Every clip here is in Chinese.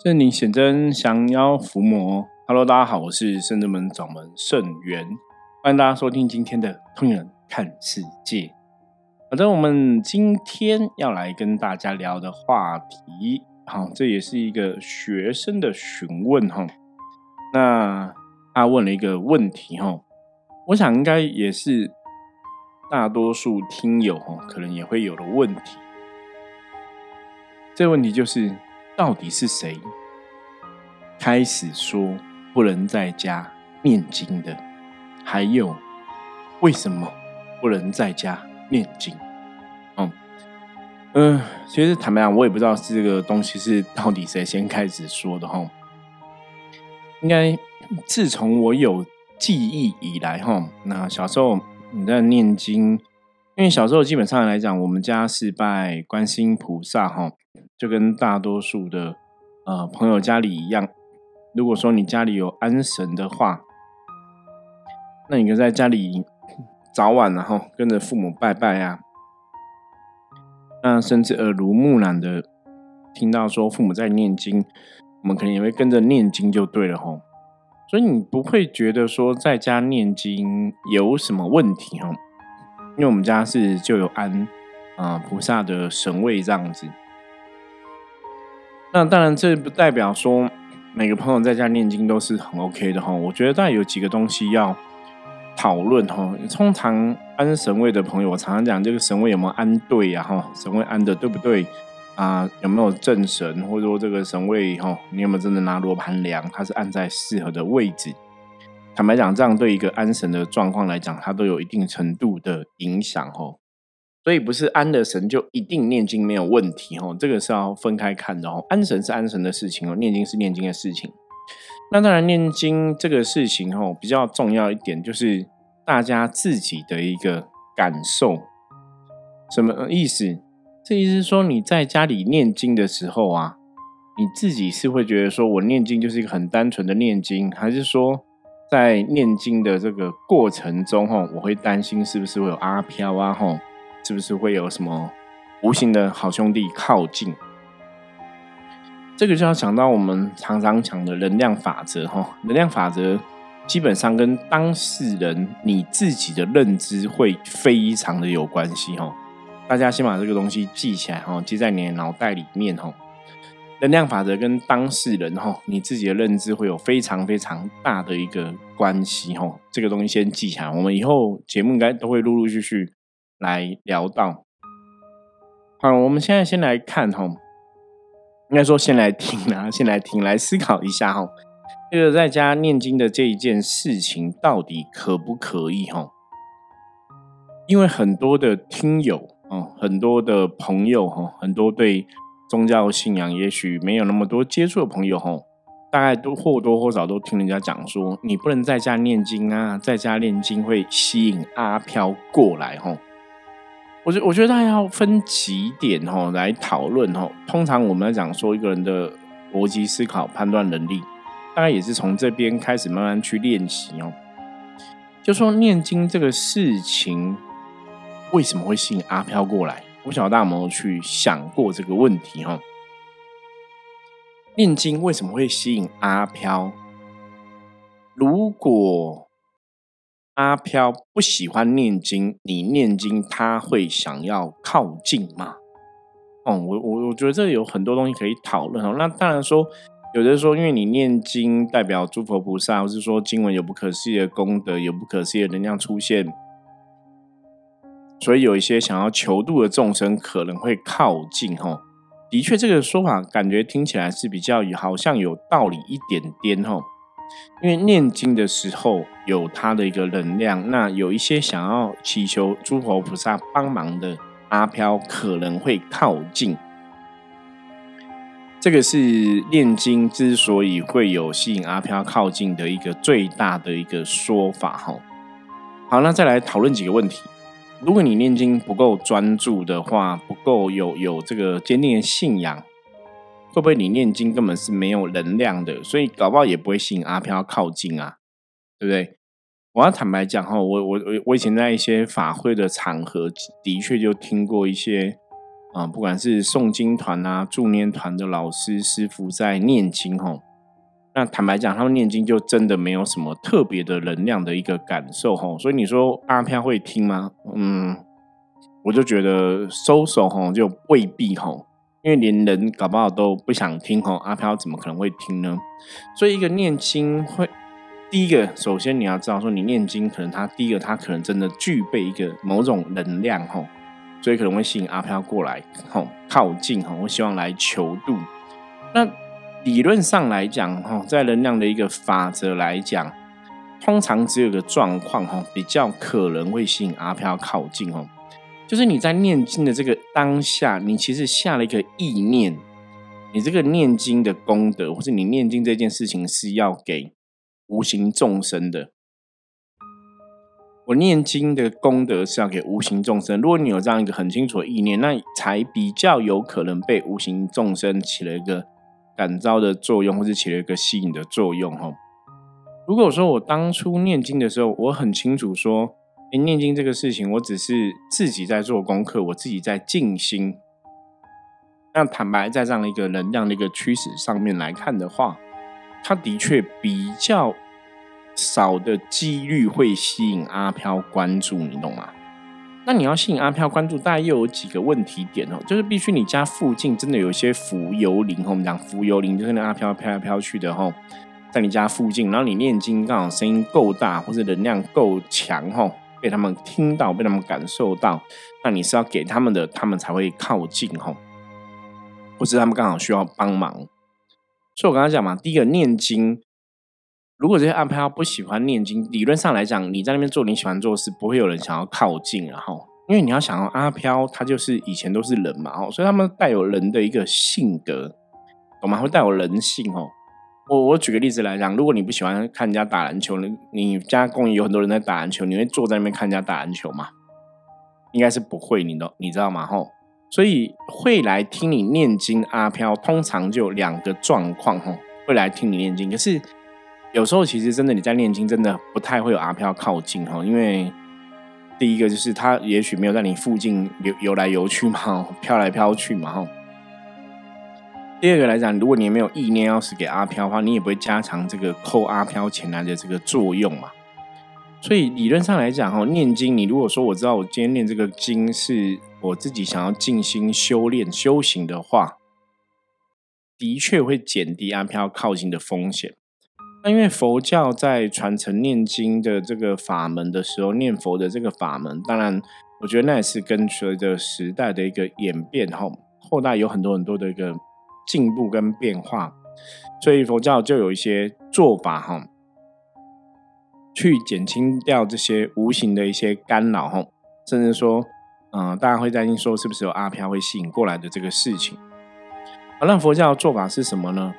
圣灵显真，降妖伏魔。Hello，大家好，我是圣真门掌门圣元，欢迎大家收听今天的《通人看世界》。反正我们今天要来跟大家聊的话题，好，这也是一个学生的询问哈。那他问了一个问题哈，我想应该也是大多数听友哈，可能也会有的问题。这个问题就是。到底是谁开始说不能在家念经的？还有为什么不能在家念经？嗯嗯，其实坦白讲，我也不知道这个东西是到底谁先开始说的哈。应该自从我有记忆以来哈，那小时候你在念经，因为小时候基本上来讲，我们家是拜观世音菩萨哈。就跟大多数的呃朋友家里一样，如果说你家里有安神的话，那你就在家里早晚然后跟着父母拜拜啊，那甚至耳濡目染的听到说父母在念经，我们可能也会跟着念经就对了吼。所以你不会觉得说在家念经有什么问题哈，因为我们家是就有安啊菩萨的神位这样子。那当然，这不代表说每个朋友在家念经都是很 OK 的哈。我觉得大概有几个东西要讨论哈。通常安神位的朋友，我常常讲这个神位有没有安对呀哈？神位安的对不对啊？有没有正神，或者说这个神位哈，你有没有真的拿罗盘量，它是按在适合的位置？坦白讲，这样对一个安神的状况来讲，它都有一定程度的影响哈。所以不是安的神就一定念经没有问题哦，这个是要分开看的哦。安神是安神的事情哦，念经是念经的事情。那当然，念经这个事情哦，比较重要一点就是大家自己的一个感受。什么意思？这意思是说你在家里念经的时候啊，你自己是会觉得说我念经就是一个很单纯的念经，还是说在念经的这个过程中吼，我会担心是不是会有阿飘啊吼？是不是会有什么无形的好兄弟靠近？这个就要讲到我们常常讲的能量法则哈。能量法则基本上跟当事人你自己的认知会非常的有关系哈。大家先把这个东西记起来哈，记在你的脑袋里面哈。能量法则跟当事人哈，你自己的认知会有非常非常大的一个关系哈。这个东西先记起来，我们以后节目应该都会陆陆续续。来聊到，好，我们现在先来看哈，应该说先来听啊，先来听，来思考一下哈，这个在家念经的这一件事情到底可不可以哈？因为很多的听友啊，很多的朋友哈，很多对宗教信仰也许没有那么多接触的朋友哈，大概都或多或少都听人家讲说，你不能在家念经啊，在家念经会吸引阿飘过来哈。我觉我觉得大家要分几点哈来讨论哈。通常我们来讲说一个人的逻辑思考判断能力，大概也是从这边开始慢慢去练习哦。就说念经这个事情为什么会吸引阿飘过来？不晓得大有去想过这个问题哈。念经为什么会吸引阿飘？如果阿飘不喜欢念经，你念经他会想要靠近吗？哦，我我我觉得这有很多东西可以讨论哦。那当然说，有的说，因为你念经代表诸佛菩萨，或是说经文有不可思议的功德，有不可思议的能量出现，所以有一些想要求度的众生可能会靠近。哈，的确，这个说法感觉听起来是比较好像有道理一点点。哈。因为念经的时候有它的一个能量，那有一些想要祈求诸佛菩萨帮忙的阿飘可能会靠近。这个是念经之所以会有吸引阿飘靠近的一个最大的一个说法。哈，好，那再来讨论几个问题。如果你念经不够专注的话，不够有有这个坚定的信仰。会不会你念经根本是没有能量的，所以搞不好也不会吸引阿飘靠近啊，对不对？我要坦白讲哈，我我我以前在一些法会的场合，的确就听过一些啊，不管是诵经团啊、助念团的老师师傅在念经吼，那坦白讲，他们念经就真的没有什么特别的能量的一个感受吼。所以你说阿飘会听吗？嗯，我就觉得收手吼就未必吼，因为连人搞不好都不想听吼，阿飘怎么可能会听呢？所以一个念经会。第一个，首先你要知道，说你念经，可能他第一个，他可能真的具备一个某种能量，吼，所以可能会吸引阿飘过来，吼，靠近，吼，我希望来求度。那理论上来讲，吼，在能量的一个法则来讲，通常只有个状况，吼，比较可能会吸引阿飘靠近，吼，就是你在念经的这个当下，你其实下了一个意念，你这个念经的功德，或者你念经这件事情是要给。无形众生的，我念经的功德是要给无形众生。如果你有这样一个很清楚的意念，那才比较有可能被无形众生起了一个感召的作用，或者起了一个吸引的作用。哈，如果说我当初念经的时候，我很清楚说，哎，念经这个事情，我只是自己在做功课，我自己在静心。那坦白在这样一个能量的一个趋势上面来看的话。他的确比较少的几率会吸引阿飘关注，你懂吗？那你要吸引阿飘关注，大概又有几个问题点哦，就是必须你家附近真的有一些浮游灵，我们讲浮游灵就是那阿飘飘来飘去的哈，在你家附近，然后你念经刚好声音够大或者能量够强哈，被他们听到，被他们感受到，那你是要给他们的，他们才会靠近哈，或是他们刚好需要帮忙。所以我刚刚讲嘛，第一个念经，如果这些阿飘不喜欢念经，理论上来讲，你在那边做你喜欢做的事，不会有人想要靠近，然后，因为你要想，阿飘他就是以前都是人嘛，哦，所以他们带有人的一个性格，懂吗？会带有人性哦。我我举个例子来讲，如果你不喜欢看人家打篮球，你你家公园有很多人在打篮球，你会坐在那边看人家打篮球吗？应该是不会，你都你知道吗？吼。所以会来听你念经阿飘，通常就两个状况哈，会来听你念经。可是有时候其实真的你在念经，真的不太会有阿飘靠近哈，因为第一个就是他也许没有在你附近游游来游去嘛，飘来飘去嘛哈。第二个来讲，如果你没有意念要是给阿飘的话，你也不会加强这个扣阿飘前来的这个作用嘛。所以理论上来讲哈，念经你如果说我知道我今天念这个经是。我自己想要静心修炼修行的话，的确会减低阿飘靠近的风险。那因为佛教在传承念经的这个法门的时候，念佛的这个法门，当然我觉得那也是跟随着时代的一个演变后，后代有很多很多的一个进步跟变化，所以佛教就有一些做法哈，去减轻掉这些无形的一些干扰哈，甚至说。嗯，大家会担心说是不是有阿飘会吸引过来的这个事情？好，那佛教的做法是什么呢？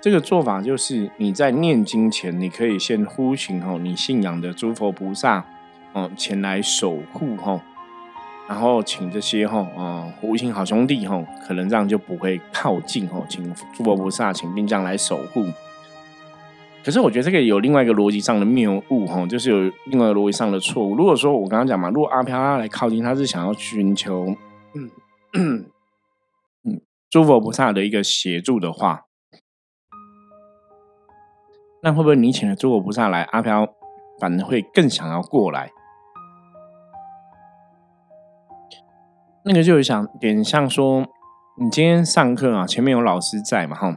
这个做法就是你在念经前，你可以先呼请吼你信仰的诸佛菩萨，哦前来守护吼，然后请这些吼嗯无形好兄弟吼，可能这样就不会靠近吼，请诸佛菩萨请兵将来守护。可是我觉得这个有另外一个逻辑上的谬误哈，就是有另外一个逻辑上的错误。如果说我刚刚讲嘛，如果阿飘他来靠近，他是想要寻求嗯嗯诸佛菩萨的一个协助的话，那会不会你请了诸佛菩萨来，阿飘反而会更想要过来？那个就有想点像说，你今天上课啊，前面有老师在嘛，哈。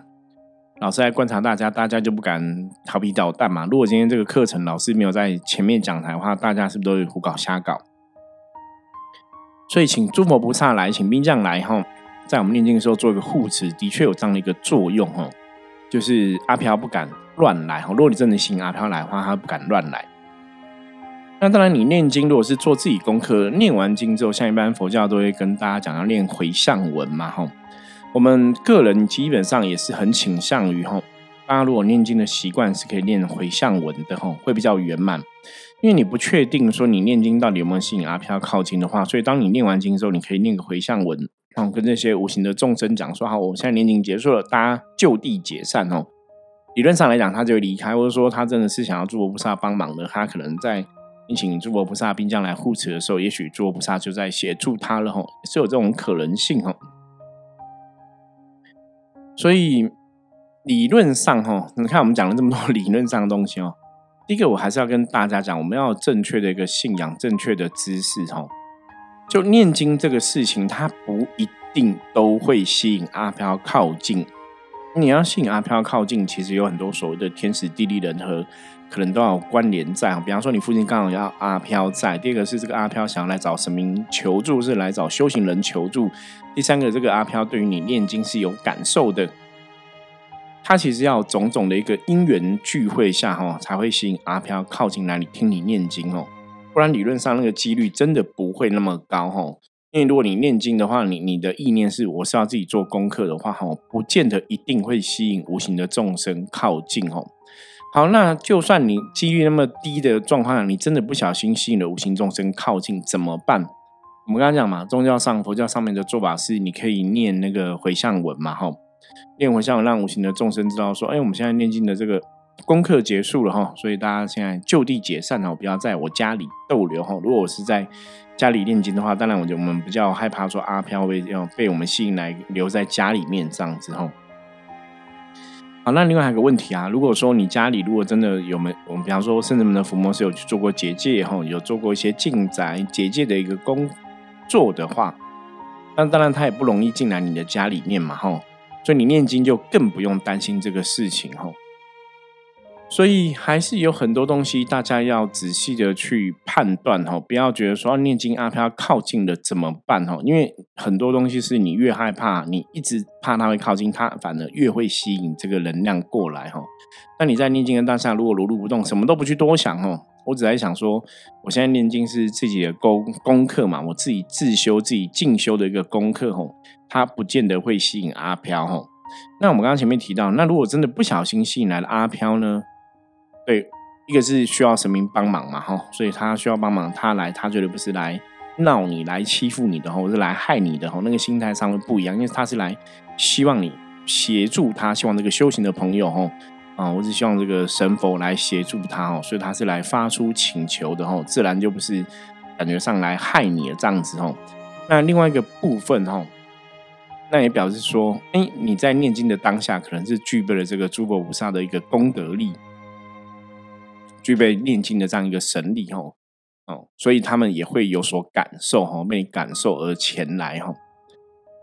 老师来观察大家，大家就不敢调皮捣蛋嘛。如果今天这个课程老师没有在前面讲台的话，大家是不是都会胡搞瞎搞？所以请诸佛菩萨来，请兵将来哈，在我们念经的时候做一个护持，的确有这样的一个作用哈。就是阿飘不敢乱来哈。如果你真的请阿飘来的话，他不敢乱来。那当然，你念经如果是做自己功课，念完经之后，像一般佛教都会跟大家讲要念回向文嘛哈。我们个人基本上也是很倾向于吼，大家如果念经的习惯是可以念回向文的吼，会比较圆满。因为你不确定说你念经到底有没有吸引阿飘靠近的话，所以当你念完经之后，你可以念个回向文，然后跟这些无形的众生讲说：好，我现在念经结束了，大家就地解散哦。理论上来讲，他就会离开，或者说他真的是想要诸佛菩萨帮忙的，他可能在你请诸佛菩萨兵将来护持的时候，也许诸佛菩萨就在协助他了吼，是有这种可能性吼。所以理论上哈，你看我们讲了这么多理论上的东西哦。第一个，我还是要跟大家讲，我们要正确的一个信仰，正确的知识哈。就念经这个事情，它不一定都会吸引阿飘靠近。你要吸引阿飘靠近，其实有很多所谓的天时地利人和。可能都有关联在，比方说你附近刚好要阿飘在。第二个是这个阿飘想要来找神明求助，是来找修行人求助。第三个，这个阿飘对于你念经是有感受的。他其实要种种的一个因缘聚会下，哈，才会吸引阿飘靠近来你听你念经哦。不然理论上那个几率真的不会那么高，哈。因为如果你念经的话，你你的意念是我是要自己做功课的话，哈，不见得一定会吸引无形的众生靠近，哦。好，那就算你几率那么低的状况，你真的不小心吸引了无形众生靠近，怎么办？我们刚刚讲嘛，宗教上、佛教上面的做法是，你可以念那个回向文嘛，哈，念回向文让无形的众生知道说，哎，我们现在念经的这个功课结束了哈，所以大家现在就地解散哦，不要在我家里逗留哈。如果我是在家里念经的话，当然我就我们比较害怕说阿飘会要被我们吸引来留在家里面这样子哈。好，那另外还有个问题啊，如果说你家里如果真的有没，我们比方说甚至我们的伏魔是有去做过结界哈，有做过一些进宅结界的一个工作的话，那当然他也不容易进来你的家里面嘛哈，所以你念经就更不用担心这个事情哈。所以还是有很多东西，大家要仔细的去判断哈，不要觉得说念经阿飘靠近了怎么办哈？因为很多东西是你越害怕，你一直怕它会靠近，它反而越会吸引这个能量过来哈。那你在念经的当下，如果如如不动，什么都不去多想哦，我只在想说，我现在念经是自己的功功课嘛，我自己自修、自己进修的一个功课吼，它不见得会吸引阿飘吼。那我们刚刚前面提到，那如果真的不小心吸引来了阿飘呢？对，一个是需要神明帮忙嘛，哈，所以他需要帮忙，他来，他绝对不是来闹你、来欺负你的，或是来害你的，哈，那个心态上会不一样，因为他是来希望你协助他，希望这个修行的朋友，哈，啊，我只希望这个神佛来协助他，哦，所以他是来发出请求的，哈，自然就不是感觉上来害你的这样子，哈。那另外一个部分，哈，那也表示说，哎，你在念经的当下，可能是具备了这个诸佛菩萨的一个功德力。具备念经的这样一个神力吼，哦，所以他们也会有所感受哈，被感受而前来哈。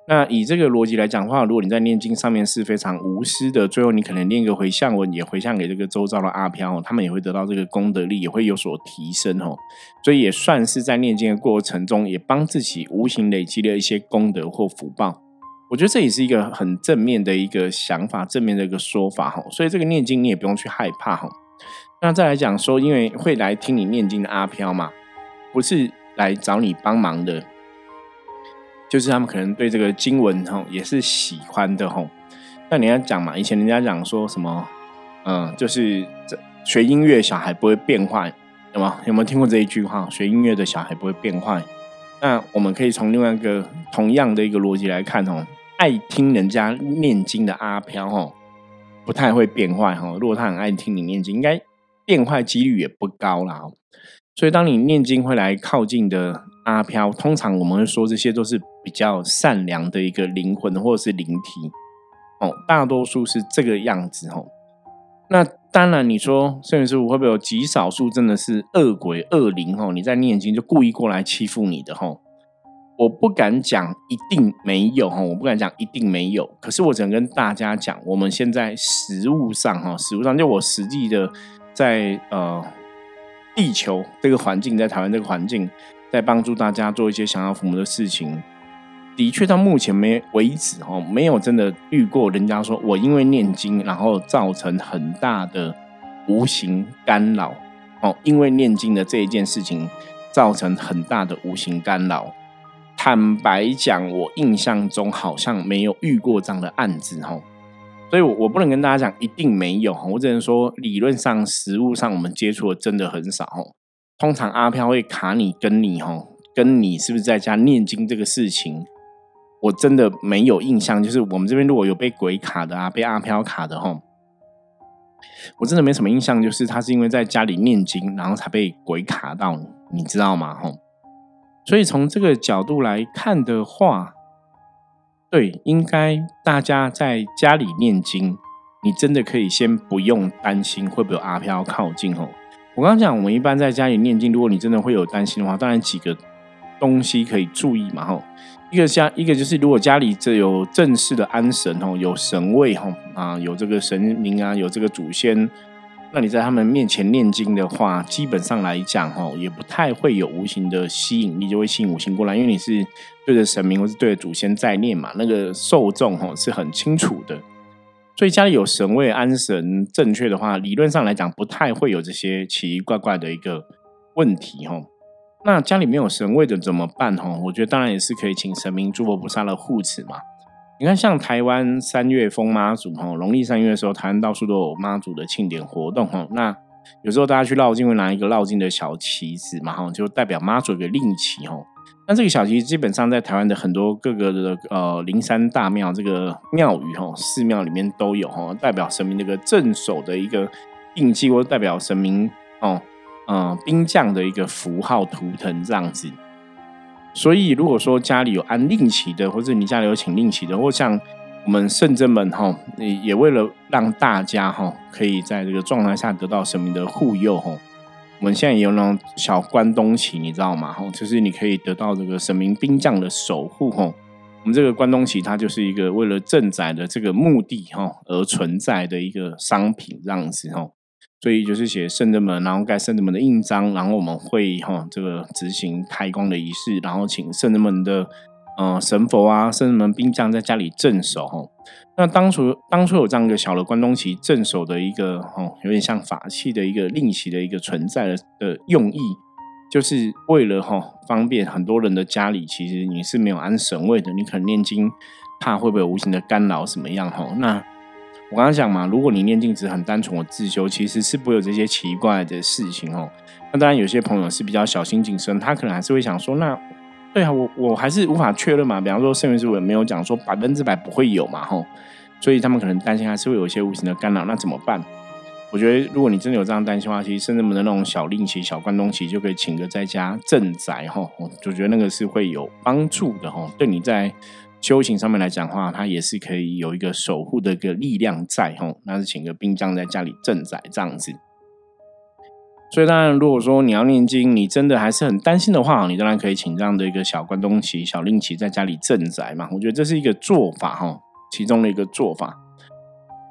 那以这个逻辑来讲的话，如果你在念经上面是非常无私的，最后你可能念个回向文，也回向给这个周遭的阿飘，他们也会得到这个功德力，也会有所提升哦。所以也算是在念经的过程中，也帮自己无形累积了一些功德或福报。我觉得这也是一个很正面的一个想法，正面的一个说法哈。所以这个念经你也不用去害怕哈。那再来讲说，因为会来听你念经的阿飘嘛，不是来找你帮忙的，就是他们可能对这个经文吼也是喜欢的吼。那你要讲嘛，以前人家讲说什么，嗯，就是这学音乐小孩不会变坏，有吗？有没有听过这一句话？学音乐的小孩不会变坏。那我们可以从另外一个同样的一个逻辑来看哦，爱听人家念经的阿飘吼，不太会变坏哈。如果他很爱听你念经，应该。变坏几率也不高啦。所以当你念经会来靠近的阿飘，通常我们会说这些都是比较善良的一个灵魂或者是灵体哦，大多数是这个样子哦。那当然，你说圣元师傅会不会有极少数真的是恶鬼恶灵哦？你在念经就故意过来欺负你的哦？我不敢讲一定没有哈，我不敢讲一定没有。可是我只能跟大家讲，我们现在实物上哈，实物上就我实际的。在呃，地球这个环境，在台湾这个环境，在帮助大家做一些想要父母的事情，的确到目前没为止哦，没有真的遇过人家说我因为念经，然后造成很大的无形干扰哦，因为念经的这一件事情造成很大的无形干扰。坦白讲，我印象中好像没有遇过这样的案子哦。所以，我我不能跟大家讲一定没有我只能说理论上、实物上我们接触的真的很少通常阿飘会卡你，跟你哈，跟你是不是在家念经这个事情，我真的没有印象。就是我们这边如果有被鬼卡的啊，被阿飘卡的哈，我真的没什么印象，就是他是因为在家里念经，然后才被鬼卡到，你知道吗？吼，所以从这个角度来看的话，对，应该大家在家里念经，你真的可以先不用担心会不会有阿飘靠近哦。我刚刚讲，我们一般在家里念经，如果你真的会有担心的话，当然几个东西可以注意嘛吼。一个家，一个就是如果家里这有正式的安神吼，有神位吼啊，有这个神明啊，有这个祖先，那你在他们面前念经的话，基本上来讲吼，也不太会有无形的吸引力，就会吸引无形过来，因为你是对着神明或是对着祖先在念嘛，那个受众吼是很清楚的。所以家里有神位安神正确的话，理论上来讲不太会有这些奇奇怪怪的一个问题吼。那家里没有神位的怎么办？哈，我觉得当然也是可以请神明、诸佛菩萨的护持嘛。你看，像台湾三月封妈祖，哈，农历三月的时候，台湾到处都有妈祖的庆典活动，哈。那有时候大家去绕境会拿一个绕境的小旗子嘛，哈，就代表妈祖的令旗，哈。那这个小旗基本上在台湾的很多各个的呃灵山大庙这个庙宇，哈，寺庙里面都有，哈，代表神明那个镇守的一个印记，或代表神明，哦。嗯，兵将的一个符号图腾这样子，所以如果说家里有安令旗的，或者你家里有请令旗的，或像我们圣真们哈，也为了让大家哈可以在这个状态下得到神明的护佑哈，我们现在也有那种小关东旗，你知道吗？哈，就是你可以得到这个神明兵将的守护哈。我们这个关东旗它就是一个为了镇宅的这个目的哈而存在的一个商品这样子哈。所以就是写圣人门，然后盖圣人门的印章，然后我们会哈这个执行开光的仪式，然后请圣人门的呃神佛啊、圣人门兵将在家里镇守哈。那当初当初有这样一个小的关东旗镇守的一个哈，有点像法器的一个令旗的一个存在的的用意，就是为了哈方便很多人的家里，其实你是没有安神位的，你可能念经怕会不会无形的干扰什么样哈那。我刚刚讲嘛，如果你念经只很单纯的自修，其实是不会有这些奇怪的事情哦。那当然，有些朋友是比较小心谨慎，他可能还是会想说：那对啊，我我还是无法确认嘛。比方说，圣元师傅没有讲说百分之百不会有嘛，吼，所以他们可能担心还是会有一些无形的干扰。那怎么办？我觉得，如果你真的有这样担心的话，其实圣人们的那种小令旗、小关东旗就可以请个在家镇宅，吼，我就觉得那个是会有帮助的，吼，对你在。修行上面来讲的话，它也是可以有一个守护的一个力量在吼，那是请个兵将在家里镇宅这样子。所以当然，如果说你要念经，你真的还是很担心的话，你当然可以请这样的一个小关东旗、小令旗在家里镇宅嘛。我觉得这是一个做法哈，其中的一个做法。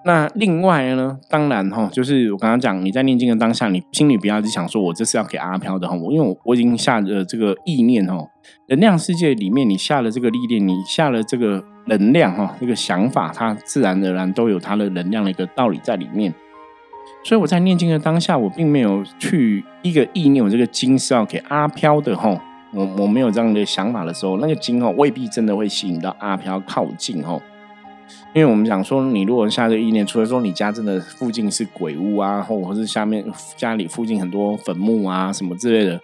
那另外呢，当然哈，就是我刚刚讲，你在念经的当下，你心里不要只想说我这是要给阿飘的哈，我因为我我已经下了这个意念哈，能量世界里面你下了这个历练，你下了这个能量哈，这个想法，它自然而然都有它的能量的一个道理在里面。所以我在念经的当下，我并没有去一个意念，我这个经是要给阿飘的哈，我我没有这样的想法的时候，那个经哦未必真的会吸引到阿飘靠近哈。因为我们讲说，你如果下这个意念，除了说你家真的附近是鬼屋啊，或者是下面家里附近很多坟墓啊什么之类的，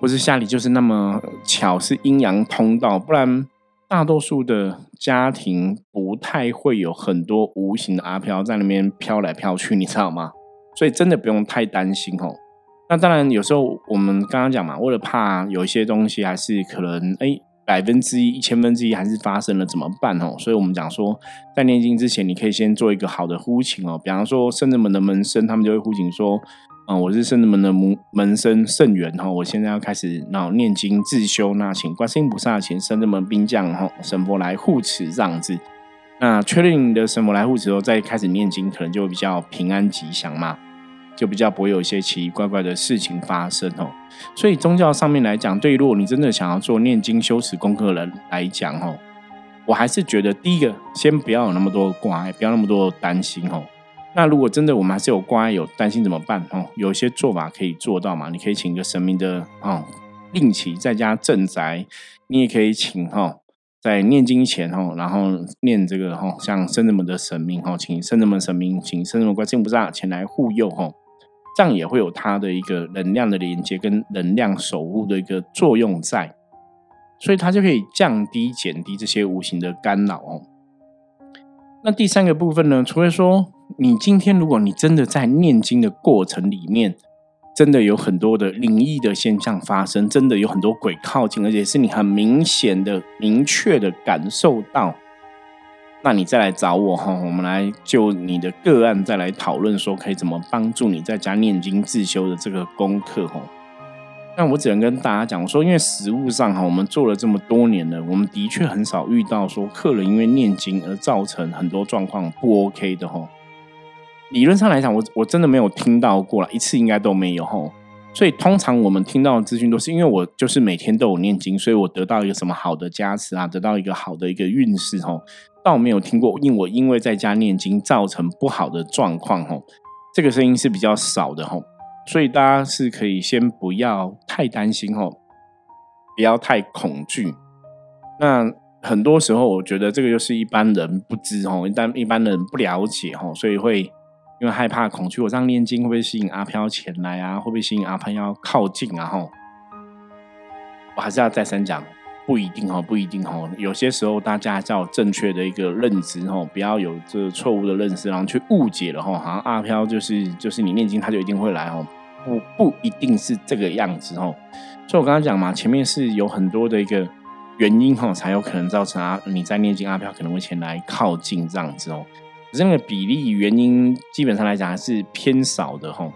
或是家里就是那么巧是阴阳通道，不然大多数的家庭不太会有很多无形的阿飘在那边飘来飘去，你知道吗？所以真的不用太担心哦。那当然有时候我们刚刚讲嘛，为了怕有一些东西还是可能哎。百分之一、一千分之一还是发生了，怎么办哦？所以我们讲说，在念经之前，你可以先做一个好的呼请哦。比方说，圣人们的门生，他们就会呼请说：“嗯，我是圣人们的门门生圣元哈，我现在要开始那念经自修，那请观世音菩萨、请圣人们兵将哈神佛来护持这样子。那确认你的神佛来护持后，再开始念经，可能就会比较平安吉祥嘛。”就比较不会有一些奇奇怪怪的事情发生哦，所以宗教上面来讲，对于如果你真的想要做念经修持功课的人来讲哦，我还是觉得第一个先不要有那么多挂碍，不要那么多担心哦。那如果真的我们还是有挂碍有担心怎么办哦？有一些做法可以做到嘛？你可以请一个神明的哦令旗在家镇宅，你也可以请哈在念经前哈，然后念这个哈像圣人们的神明哈，请圣人们神明，请圣人们观世音菩萨前来护佑哈。这样也会有它的一个能量的连接跟能量守护的一个作用在，所以它就可以降低、减低这些无形的干扰哦。那第三个部分呢，除了说你今天如果你真的在念经的过程里面，真的有很多的灵异的现象发生，真的有很多鬼靠近，而且是你很明显的、明确的感受到，那你再来找我哈，我们来就你的个案再来讨论，说可以怎么帮助你在家念经自修的这个功课哈。那我只能跟大家讲说，因为实物上哈，我们做了这么多年了，我们的确很少遇到说客人因为念经而造成很多状况不 OK 的哈。理论上来讲，我我真的没有听到过了，一次应该都没有哈。所以通常我们听到的资讯都是因为我就是每天都有念经，所以我得到一个什么好的加持啊，得到一个好的一个运势哦。但我没有听过，因我因为在家念经造成不好的状况哦，这个声音是比较少的哦。所以大家是可以先不要太担心哦，不要太恐惧。那很多时候，我觉得这个就是一般人不知哦，一般一般人不了解哦，所以会因为害怕恐惧，我这样念经会不会吸引阿飘前来啊？会不会吸引阿飘要靠近啊？哈，我还是要再三讲。不一定哈，不一定哈。有些时候大家要正确的一个认知哈，不要有这错误的认识，然后去误解了哈。好像阿飘就是就是你念经他就一定会来哦，不不一定是这个样子哦。所以我刚刚讲嘛，前面是有很多的一个原因哈，才有可能造成阿你在念经阿飘可能会前来靠近这样子哦。这个比例原因基本上来讲还是偏少的哈。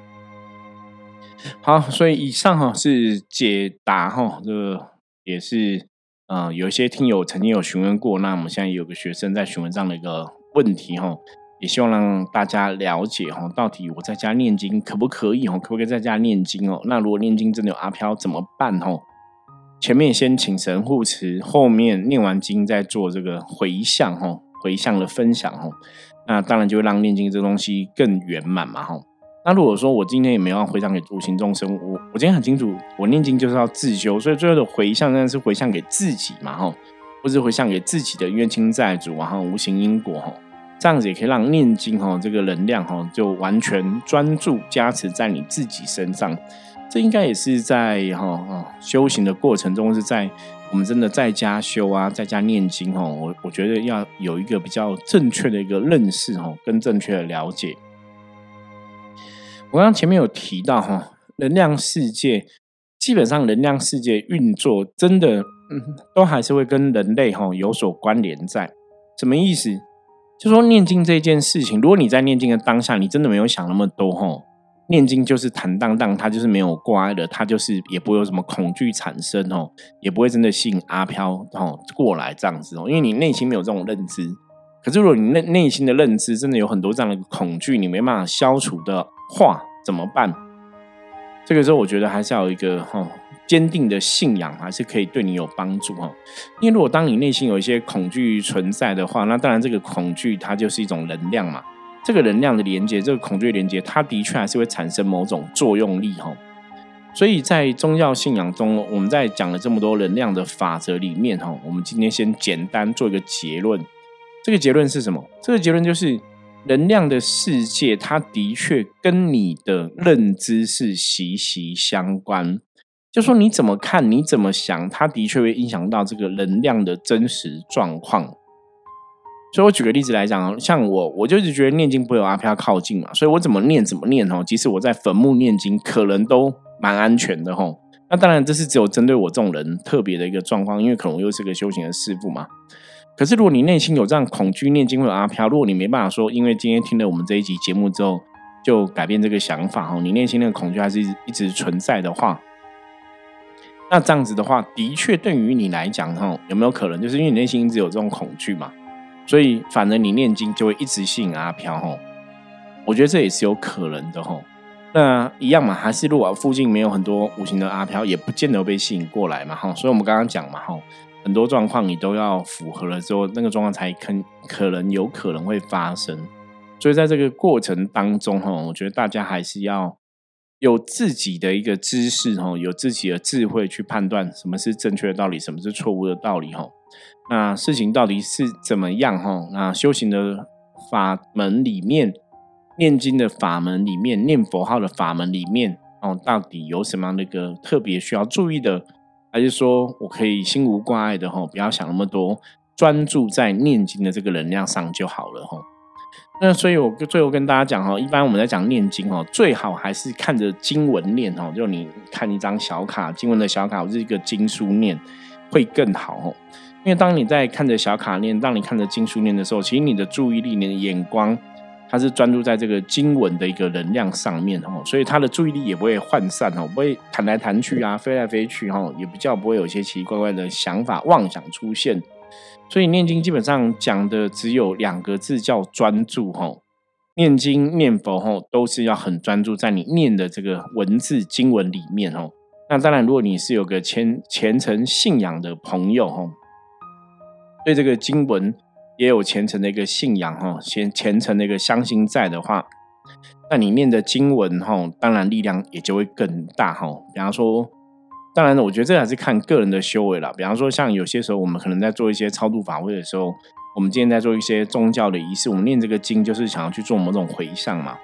好，所以以上哈是解答哈，这个也是。嗯，有一些听友曾经有询问过，那我们现在有个学生在询问这样的一个问题哈，也希望让大家了解哈，到底我在家念经可不可以哦？可不可以在家念经哦？那如果念经真的有阿飘怎么办哦？前面先请神护持，后面念完经再做这个回向哈，回向的分享哈，那当然就会让念经这东西更圆满嘛哈。那如果说我今天也没有回向给无形众生，我我今天很清楚，我念经就是要自修，所以最后的回向当然是回向给自己嘛，哈，或是回向给自己的冤亲债主，然后无形因果，哈，这样子也可以让念经，哈，这个能量，哈，就完全专注加持在你自己身上。这应该也是在哈修行的过程中，是在我们真的在家修啊，在家念经，哈，我我觉得要有一个比较正确的一个认识，哈，跟正确的了解。我刚刚前面有提到哈，能量世界基本上能量世界运作真的，嗯，都还是会跟人类哈有所关联在。什么意思？就说念经这件事情，如果你在念经的当下，你真的没有想那么多哈，念经就是坦荡荡，它就是没有挂碍的，它就是也不会有什么恐惧产生哦，也不会真的吸引阿飘哦过来这样子哦，因为你内心没有这种认知。可是如果你内内心的认知真的有很多这样的恐惧，你没办法消除的。话怎么办？这个时候，我觉得还是要有一个哈坚定的信仰，还是可以对你有帮助哈。因为如果当你内心有一些恐惧存在的话，那当然这个恐惧它就是一种能量嘛。这个能量的连接，这个恐惧连接，它的确还是会产生某种作用力哈。所以在宗教信仰中，我们在讲了这么多能量的法则里面哈，我们今天先简单做一个结论。这个结论是什么？这个结论就是。能量的世界，它的确跟你的认知是息息相关。就说你怎么看，你怎么想，它的确会影响到这个能量的真实状况。所以我举个例子来讲，像我，我就是觉得念经不会有阿飘靠近嘛，所以我怎么念怎么念哦。即使我在坟墓念经，可能都蛮安全的吼。那当然，这是只有针对我这种人特别的一个状况，因为可能我又是个修行的师傅嘛。可是，如果你内心有这样恐惧念经会有阿飘，如果你没办法说，因为今天听了我们这一集节目之后就改变这个想法哦，你内心那个恐惧还是一直存在的话，那这样子的话，的确对于你来讲哈，有没有可能就是因为你内心一直有这种恐惧嘛，所以反而你念经就会一直吸引阿飘吼？我觉得这也是有可能的吼。那一样嘛，还是如果附近没有很多无形的阿飘，也不见得被吸引过来嘛哈。所以我们刚刚讲嘛哈。很多状况你都要符合了之后，那个状况才可可能有可能会发生。所以在这个过程当中，哈，我觉得大家还是要有自己的一个知识，哈，有自己的智慧去判断什么是正确的道理，什么是错误的道理，哈。那事情到底是怎么样，哈？那修行的法门里面，念经的法门里面，念佛号的法门里面，哦，到底有什么样的一个特别需要注意的？还是说我可以心无挂碍的哈，不要想那么多，专注在念经的这个能量上就好了哈。那所以我最后跟大家讲哈，一般我们在讲念经哦，最好还是看着经文念哦，就你看一张小卡，经文的小卡或是一个经书念会更好哦。因为当你在看着小卡念，当你看着经书念的时候，其实你的注意力、你的眼光，它是专注在这个经文的一个能量上面哦，所以他的注意力也不会涣散哦，不会弹来弹去啊，飞来飞去哈，也比较不会有一些奇奇怪怪的想法、妄想出现。所以念经基本上讲的只有两个字，叫专注吼。念经念佛吼，都是要很专注在你念的这个文字经文里面哦。那当然，如果你是有个虔虔诚信仰的朋友吼，对这个经文也有虔诚的一个信仰哈，虔虔诚的一个相信在的话，那你念的经文哈，当然力量也就会更大哈。比方说。当然，我觉得这还是看个人的修为了。比方说，像有些时候我们可能在做一些超度法会的时候，我们今天在做一些宗教的仪式，我们念这个经就是想要去做某种回向嘛。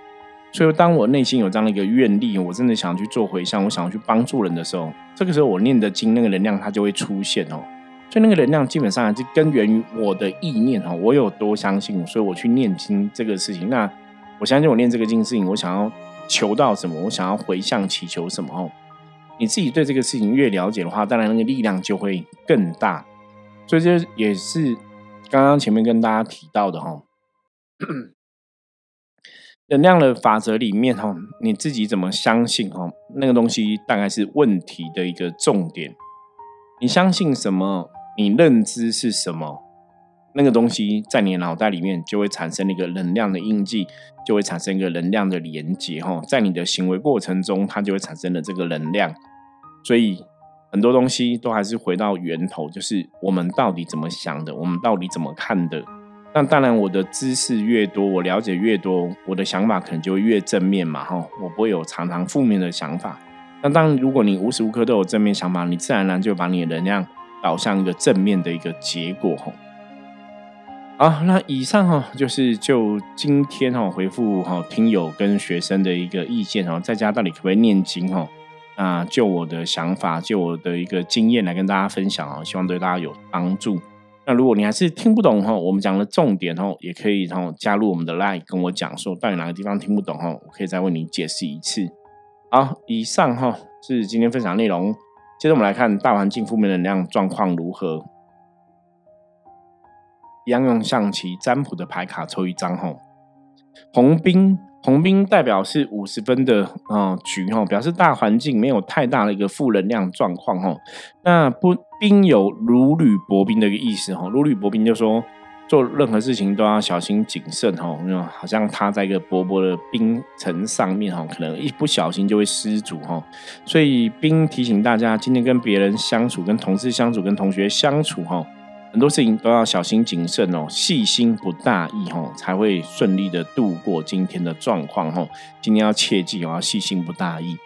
所以，当我内心有这样的一个愿力，我真的想去做回向，我想要去帮助人的时候，这个时候我念的经那个能量它就会出现哦。所以那个能量基本上还是根源于我的意念哦，我有多相信，所以我去念经这个事情。那我相信我念这个经事情，我想要求到什么，我想要回向祈求什么哦。你自己对这个事情越了解的话，当然那个力量就会更大。所以这也是刚刚前面跟大家提到的哈，能量的法则里面哈，你自己怎么相信哈，那个东西大概是问题的一个重点。你相信什么？你认知是什么？那个东西在你脑袋里面就会产生一个能量的印记，就会产生一个能量的连接哈，在你的行为过程中，它就会产生了这个能量。所以很多东西都还是回到源头，就是我们到底怎么想的，我们到底怎么看的。那当然，我的知识越多，我了解越多，我的想法可能就越正面嘛，哈，我不会有常常负面的想法。那当如果你无时无刻都有正面想法，你自然而然就把你的能量导向一个正面的一个结果，哈。好，那以上哈就是就今天哈回复哈听友跟学生的一个意见哈，在家到底可不可以念经哈？那就我的想法，就我的一个经验来跟大家分享哦，希望对大家有帮助。那如果你还是听不懂哈，我们讲的重点哈，也可以哈加入我们的 line 跟我讲说到底哪个地方听不懂哈，我可以再为你解释一次。好，以上哈是今天分享内容。接着我们来看大环境负面能量状况如何。一样用象棋占卜的牌卡抽一张哈，红兵。红兵代表是五十分的啊局哈，表示大环境没有太大的一个负能量状况哈。那不兵有如履薄冰的一个意思哈，如履薄冰就说做任何事情都要小心谨慎哈，因为好像他在一个薄薄的冰层上面哈，可能一不小心就会失足哈。所以冰提醒大家，今天跟别人相处、跟同事相处、跟同学相处哈。很多事情都要小心谨慎哦，细心不大意哦，才会顺利的度过今天的状况哦。今天要切记哦，要细心不大意。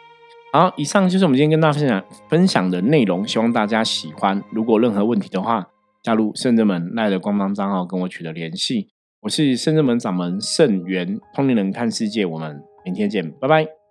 好，以上就是我们今天跟大家分享分享的内容，希望大家喜欢。如果任何问题的话，加入圣正门赖的官方账号跟我取得联系。我是圣正门掌门圣元，通灵人看世界，我们明天见，拜拜。